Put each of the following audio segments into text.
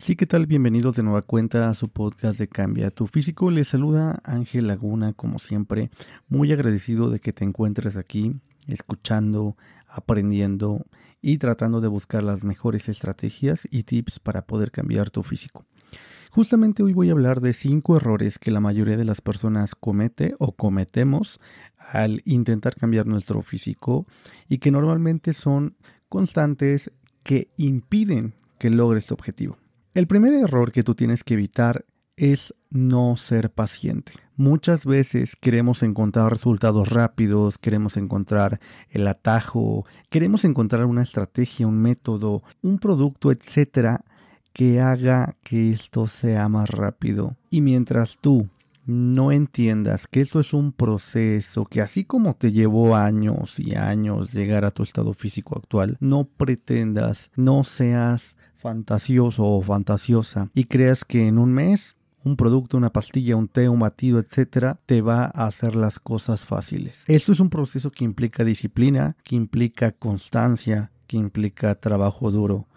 Sí, ¿qué tal? Bienvenidos de nueva cuenta a su podcast de Cambia tu Físico. Les saluda Ángel Laguna, como siempre, muy agradecido de que te encuentres aquí, escuchando, aprendiendo y tratando de buscar las mejores estrategias y tips para poder cambiar tu físico. Justamente hoy voy a hablar de cinco errores que la mayoría de las personas comete o cometemos al intentar cambiar nuestro físico y que normalmente son constantes que impiden que logres tu objetivo. El primer error que tú tienes que evitar es no ser paciente. Muchas veces queremos encontrar resultados rápidos, queremos encontrar el atajo, queremos encontrar una estrategia, un método, un producto, etcétera, que haga que esto sea más rápido. Y mientras tú no entiendas que esto es un proceso que así como te llevó años y años llegar a tu estado físico actual, no pretendas, no seas fantasioso o fantasiosa y creas que en un mes un producto, una pastilla, un té, un batido, etcétera, te va a hacer las cosas fáciles. Esto es un proceso que implica disciplina, que implica constancia, que implica trabajo duro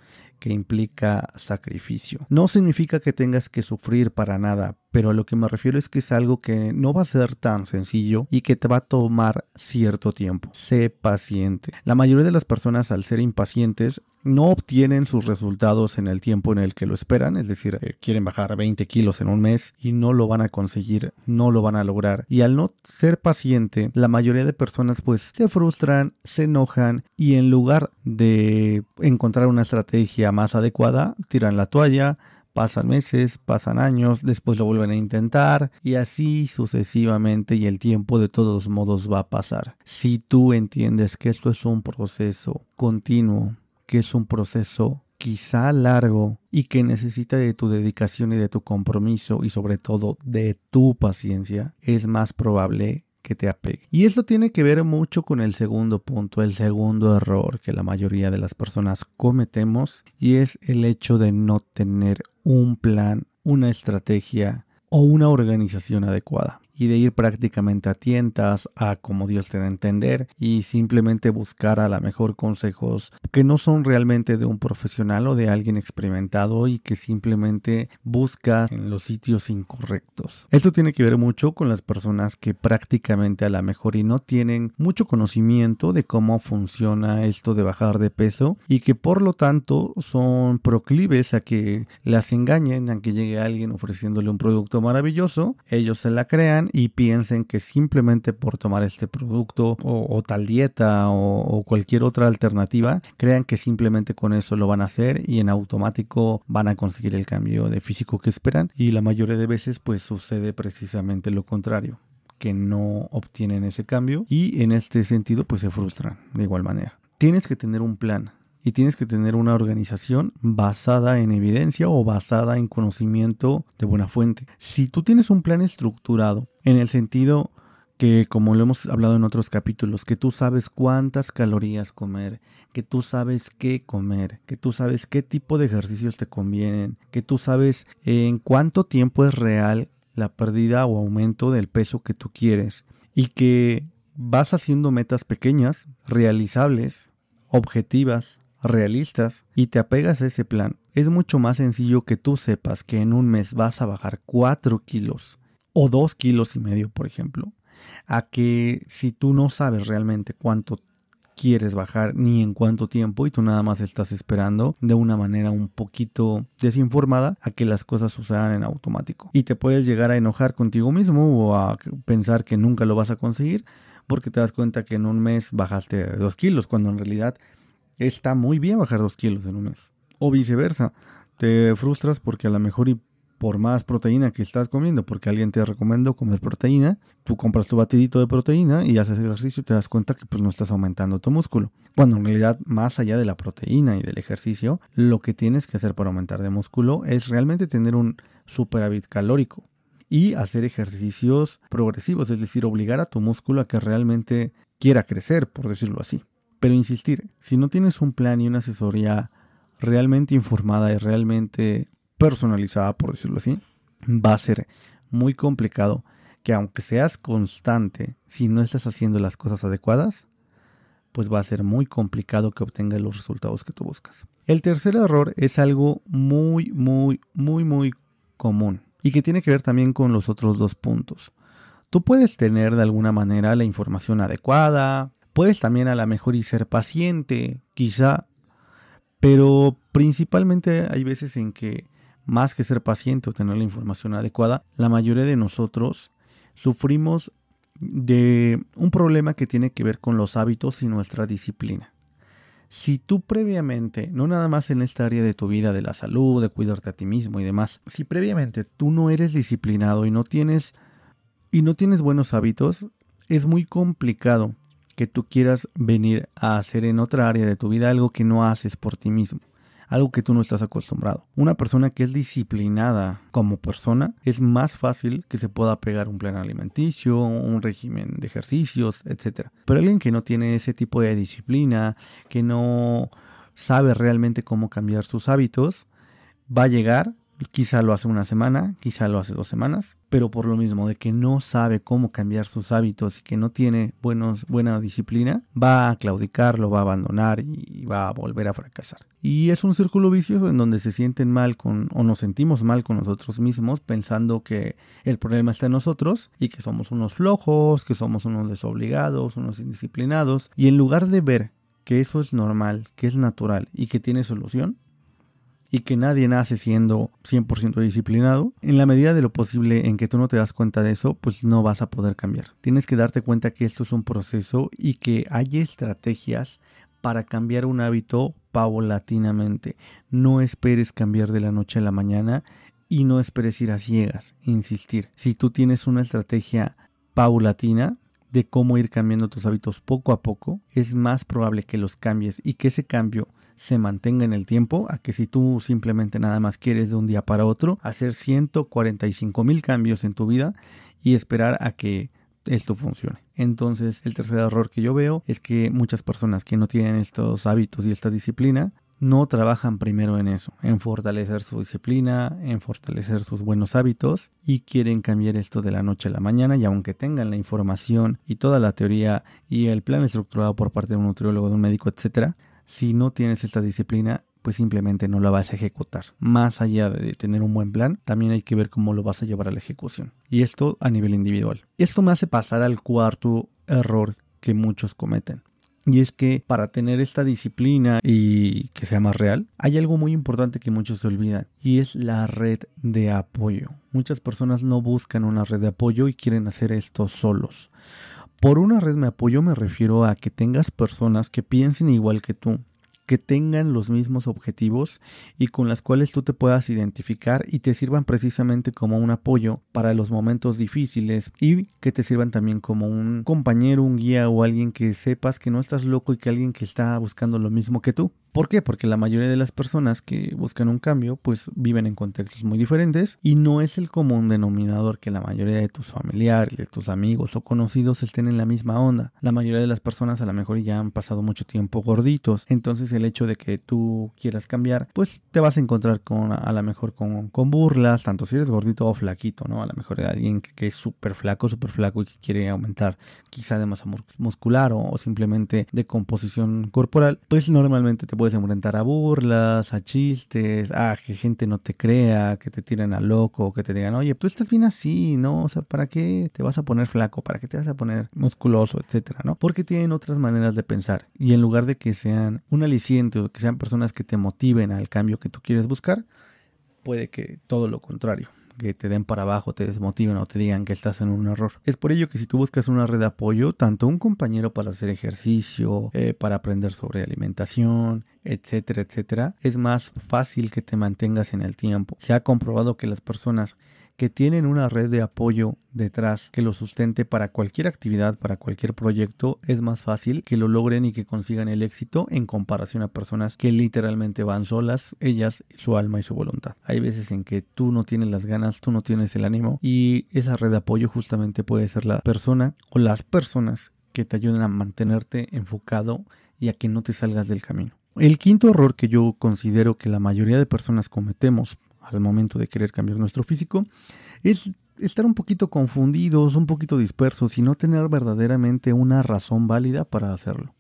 que implica sacrificio. No significa que tengas que sufrir para nada, pero a lo que me refiero es que es algo que no va a ser tan sencillo y que te va a tomar cierto tiempo. Sé paciente. La mayoría de las personas al ser impacientes no obtienen sus resultados en el tiempo en el que lo esperan, es decir, eh, quieren bajar 20 kilos en un mes y no lo van a conseguir, no lo van a lograr. Y al no ser paciente, la mayoría de personas pues se frustran, se enojan y en lugar de encontrar una estrategia más adecuada, tiran la toalla, Pasan meses, pasan años, después lo vuelven a intentar y así sucesivamente y el tiempo de todos modos va a pasar. Si tú entiendes que esto es un proceso continuo, que es un proceso quizá largo y que necesita de tu dedicación y de tu compromiso y sobre todo de tu paciencia, es más probable que te apegue. Y esto tiene que ver mucho con el segundo punto, el segundo error que la mayoría de las personas cometemos y es el hecho de no tener un plan, una estrategia o una organización adecuada y de ir prácticamente a tientas, a como Dios te da a entender y simplemente buscar a la mejor consejos que no son realmente de un profesional o de alguien experimentado y que simplemente busca en los sitios incorrectos. Esto tiene que ver mucho con las personas que prácticamente a la mejor y no tienen mucho conocimiento de cómo funciona esto de bajar de peso y que por lo tanto son proclives a que las engañen, a que llegue alguien ofreciéndole un producto maravilloso, ellos se la crean y piensen que simplemente por tomar este producto o, tal dieta o, cualquier otra alternativa, crean que simplemente con eso lo van a hacer y en automático van a conseguir el cambio de físico que esperan y la mayoría de veces pues sucede precisamente lo contrario que no obtienen ese cambio y en este sentido pues se frustran de igual manera. Tienes que tener un plan, y tienes que tener una organización basada en evidencia o basada en conocimiento de buena fuente. Si tú tienes un plan estructurado en el sentido que como lo hemos hablado en otros capítulos, que tú sabes cuántas calorías comer, que tú sabes qué comer, que tú sabes qué tipo de ejercicios te convienen, que tú sabes en cuánto tiempo es real la pérdida o aumento del peso que tú quieres y que vas haciendo metas pequeñas, realizables, objetivas, realistas y te apegas a ese plan, es mucho más sencillo que tú sepas que en un mes vas a bajar 4 kilos o 2 kilos y medio, por ejemplo, a que si tú no sabes realmente cuánto quieres bajar ni en cuánto tiempo y tú nada más estás esperando de una manera un poquito desinformada a que las cosas sucedan en automático. Y te puedes llegar a enojar contigo mismo o a pensar que nunca lo vas a conseguir porque te das cuenta que en un mes bajaste 2 kilos cuando en realidad está muy bien bajar dos kilos en un mes. O viceversa, te frustras porque a lo mejor y por más proteína que estás comiendo, porque alguien te recomendó comer proteína, tú compras tu batidito de proteína y haces ejercicio y te das cuenta que pues no estás aumentando tu músculo. Cuando en realidad, más allá de la proteína y del ejercicio, lo que tienes que hacer para aumentar de músculo es realmente tener un superávit calórico y hacer ejercicios progresivos, es decir, obligar a tu músculo a que realmente quiera crecer, por decirlo así. Pero insistir, si no tienes un plan y una asesoría realmente informada y realmente personalizada, por decirlo así, va a ser muy complicado que aunque seas constante, si no estás haciendo las cosas adecuadas, pues va a ser muy complicado que obtengas los resultados que tú buscas. El tercer error es algo muy, muy, muy, muy común y que tiene que ver también con los otros dos puntos. Tú puedes tener de alguna manera la información adecuada, puedes también a lo mejor y ser paciente, quizá, pero principalmente hay veces en que más que ser paciente o tener la información adecuada, la mayoría de nosotros sufrimos de un problema que tiene que ver con los hábitos y nuestra disciplina. Si tú previamente, no nada más en esta área de tu vida, de la salud, de cuidarte a ti mismo y demás, si previamente tú no eres disciplinado y no tienes y no tienes buenos hábitos, es muy complicado que tú quieras venir a hacer en otra área de tu vida algo que no haces por ti mismo algo que tú no estás acostumbrado. Una persona que es disciplinada como persona es más fácil que se pueda pegar un plan alimenticio, un régimen de ejercicios, etc. Pero alguien que no tiene ese tipo de disciplina, que no sabe realmente cómo cambiar sus hábitos, va a llegar Quizá lo hace una semana, quizá lo hace dos semanas, pero por lo mismo de que no sabe cómo cambiar sus hábitos y que no tiene buena disciplina, va a claudicar, lo va a abandonar y va a volver a fracasar. Y es un círculo vicioso en donde se sienten mal con o nos sentimos mal con nosotros mismos pensando que el problema está en nosotros y que somos unos flojos, que somos unos desobligados, unos indisciplinados. Y en lugar de ver que eso es normal, que es natural y que tiene solución, y que nadie nace siendo 100% disciplinado, en la medida de lo posible en que tú no te das cuenta de eso, pues no vas a poder cambiar. Tienes que darte cuenta que esto es un proceso y que hay estrategias para cambiar un hábito paulatinamente. No esperes cambiar de la noche a la mañana y no esperes ir a ciegas, insistir. Si tú tienes una estrategia paulatina, de cómo ir cambiando tus hábitos poco a poco, es más probable que los cambies y que ese cambio se mantenga en el tiempo a que si tú simplemente nada más quieres de un día para otro hacer 145 mil cambios en tu vida y esperar a que esto funcione. Entonces el tercer error que yo veo es que muchas personas que no tienen estos hábitos y esta disciplina no trabajan primero en eso, en fortalecer su disciplina, en fortalecer sus buenos hábitos y quieren cambiar esto de la noche a la mañana y aunque tengan la información y toda la teoría y el plan estructurado por parte de un nutriólogo, de un médico, etcétera, si no tienes esta disciplina, pues simplemente no la vas a ejecutar. Más allá de tener un buen plan, también hay que ver cómo lo vas a llevar a la ejecución. Y esto a nivel individual. Esto me hace pasar al cuarto error que muchos cometen. Y es que para tener esta disciplina y que sea más real, hay algo muy importante que muchos se olvidan y es la red de apoyo. Muchas personas no buscan una red de apoyo y quieren hacer esto solos. Por una red de apoyo me refiero a que tengas personas que piensen igual que tú, que tengan los mismos objetivos y con las cuales tú te puedas identificar y te sirvan precisamente como un apoyo para los momentos difíciles y que te sirvan también como un compañero, un guía o alguien que sepas que no estás loco y que alguien que está buscando lo mismo que tú. ¿Por qué? Porque la mayoría de las personas que buscan un cambio pues viven en contextos muy diferentes y no es el común denominador que la mayoría de tus familiares, de tus amigos o conocidos estén en la misma onda. La mayoría de las personas a lo mejor ya han pasado mucho tiempo gorditos, entonces el hecho de que tú quieras cambiar pues te vas a encontrar con a lo mejor con, con burlas, tanto si eres gordito o flaquito, ¿no? A lo mejor alguien que, es súper flaco, súper flaco y que quiere aumentar quizá de masa muscular o, o simplemente de composición corporal, pues normalmente te puedes enfrentar a burlas, a chistes, a que gente no te crea, que te tiren a loco, que te digan, oye, tú estás bien así, ¿no? O sea, ¿para qué te vas a poner flaco? ¿Para qué te vas a poner musculoso, etcétera, ¿no? Porque tienen otras maneras de pensar. Y en lugar de que sean un aliciente o que sean personas que te motiven al cambio que tú quieres buscar, puede que todo lo contrario que te den para abajo, te desmotiven o te digan que estás en un error. Es por ello que si tú buscas una red de apoyo, tanto un compañero para hacer ejercicio, eh, para aprender sobre alimentación, etcétera, etcétera, es más fácil que te mantengas en el tiempo. Se ha comprobado que las personas que tienen una red de apoyo detrás que lo sustente para cualquier actividad, para cualquier proyecto, es más fácil que lo logren y que consigan el éxito en comparación a personas que literalmente van solas, ellas, su alma y su voluntad. Hay veces en que tú no tienes las ganas, tú no tienes el ánimo y esa red de apoyo justamente puede ser la persona o las personas que te ayuden a mantenerte enfocado y a que no te salgas del camino. El quinto error que yo considero que la mayoría de personas cometemos al momento de querer cambiar nuestro físico es estar un poquito confundidos, un poquito dispersos y no tener verdaderamente una razón válida para hacerlo.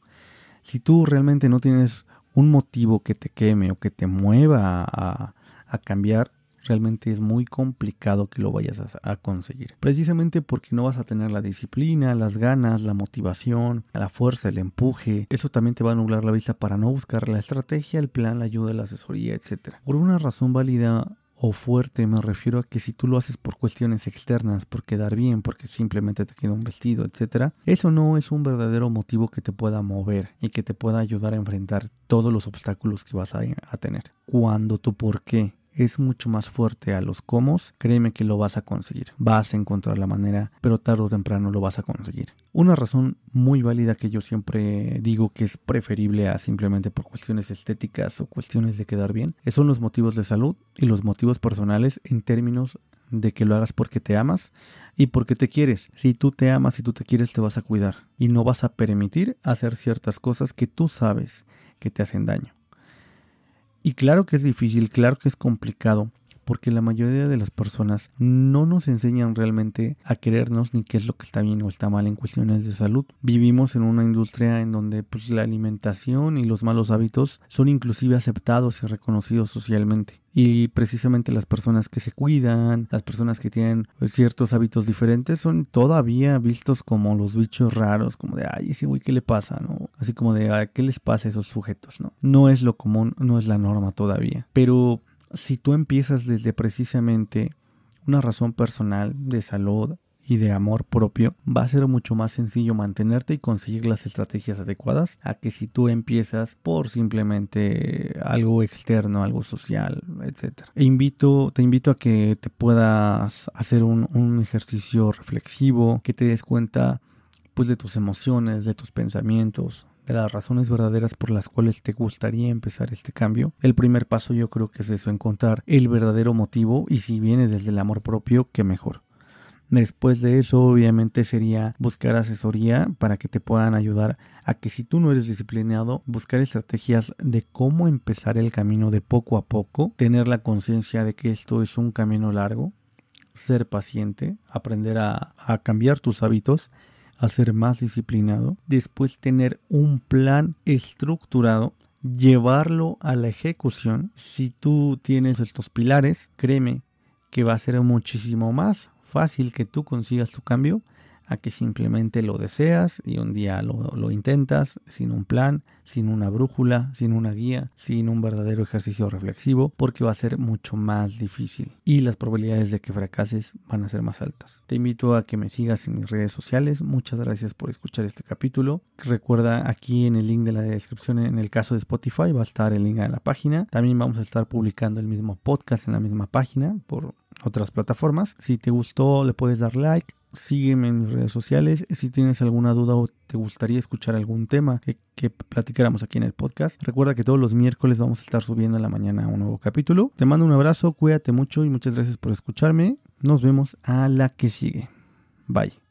Si tú realmente no tienes un motivo que te queme o que te mueva a, cambiar, realmente es muy complicado que lo vayas a, conseguir. Precisamente porque no vas a tener la disciplina, las ganas, la motivación, la fuerza, el empuje. Eso también te va a nublar la vista para no buscar la estrategia, el plan, la ayuda, la asesoría, etc. Por una razón válida o fuerte me refiero a que si tú lo haces por cuestiones externas, por quedar bien, porque simplemente te queda un vestido, etc., eso no es un verdadero motivo que te pueda mover y que te pueda ayudar a enfrentar todos los obstáculos que vas a, a tener. Cuando tu por qué es mucho más fuerte a los comos, créeme que lo vas a conseguir. Vas a encontrar la manera, pero tarde o temprano lo vas a conseguir. Una razón muy válida que yo siempre digo que es preferible a simplemente por cuestiones estéticas o cuestiones de quedar bien, son los motivos de salud y los motivos personales en términos de que lo hagas porque te amas y porque te quieres. Si tú te amas y tú te quieres, te vas a cuidar y no vas a permitir hacer ciertas cosas que tú sabes que te hacen daño. Y claro que es difícil, claro que es complicado, porque la mayoría de las personas no nos enseñan realmente a querernos ni qué es lo que está bien o está mal en cuestiones de salud. Vivimos en una industria en donde pues, la alimentación y los malos hábitos son inclusive aceptados y reconocidos socialmente. Y precisamente las personas que se cuidan, las personas que tienen ciertos hábitos diferentes, son todavía vistos como los bichos raros, como de, ay, ese güey, ¿qué le pasa? ¿no? Así como de, ¿qué les pasa a esos sujetos? ¿no? no es lo común, no es la norma todavía. Pero si tú empiezas desde precisamente una razón personal de salud y de amor propio, va a ser mucho más sencillo mantenerte y conseguir las estrategias adecuadas a que si tú empiezas por simplemente algo externo, algo social, etc. E invito, te invito a que te puedas hacer un, un ejercicio reflexivo, que te des cuenta pues de tus emociones, de tus pensamientos, de las razones verdaderas por las cuales te gustaría empezar este cambio. El primer paso yo creo que es eso, encontrar el verdadero motivo y si viene desde el amor propio, qué mejor. Después de eso, obviamente, sería buscar asesoría para que te puedan ayudar a que si tú no eres disciplinado, buscar estrategias de cómo empezar el camino de poco a poco, tener la conciencia de que esto es un camino largo, ser paciente, aprender a cambiar tus hábitos a ser más disciplinado, después tener un plan estructurado, llevarlo a la ejecución. Si tú tienes estos pilares, créeme que va a ser muchísimo más fácil que tú consigas tu cambio a que simplemente lo deseas y un día lo, intentas sin un plan, sin una brújula, sin una guía, sin un verdadero ejercicio reflexivo, porque va a ser mucho más difícil y las probabilidades de que fracases van a ser más altas. Te invito a que me sigas en mis redes sociales. Muchas gracias por escuchar este capítulo. Recuerda aquí en el link de la descripción, en el caso de Spotify, va a estar el link a la página. También vamos a estar publicando el mismo podcast en la misma página por otras plataformas. Si te gustó, le puedes dar like sígueme en mis redes sociales. Si tienes alguna duda o te gustaría escuchar algún tema que, que, platicáramos aquí en el podcast, recuerda que todos los miércoles vamos a estar subiendo en la mañana un nuevo capítulo. Te mando un abrazo, cuídate mucho y muchas gracias por escucharme. Nos vemos a la que sigue. Bye.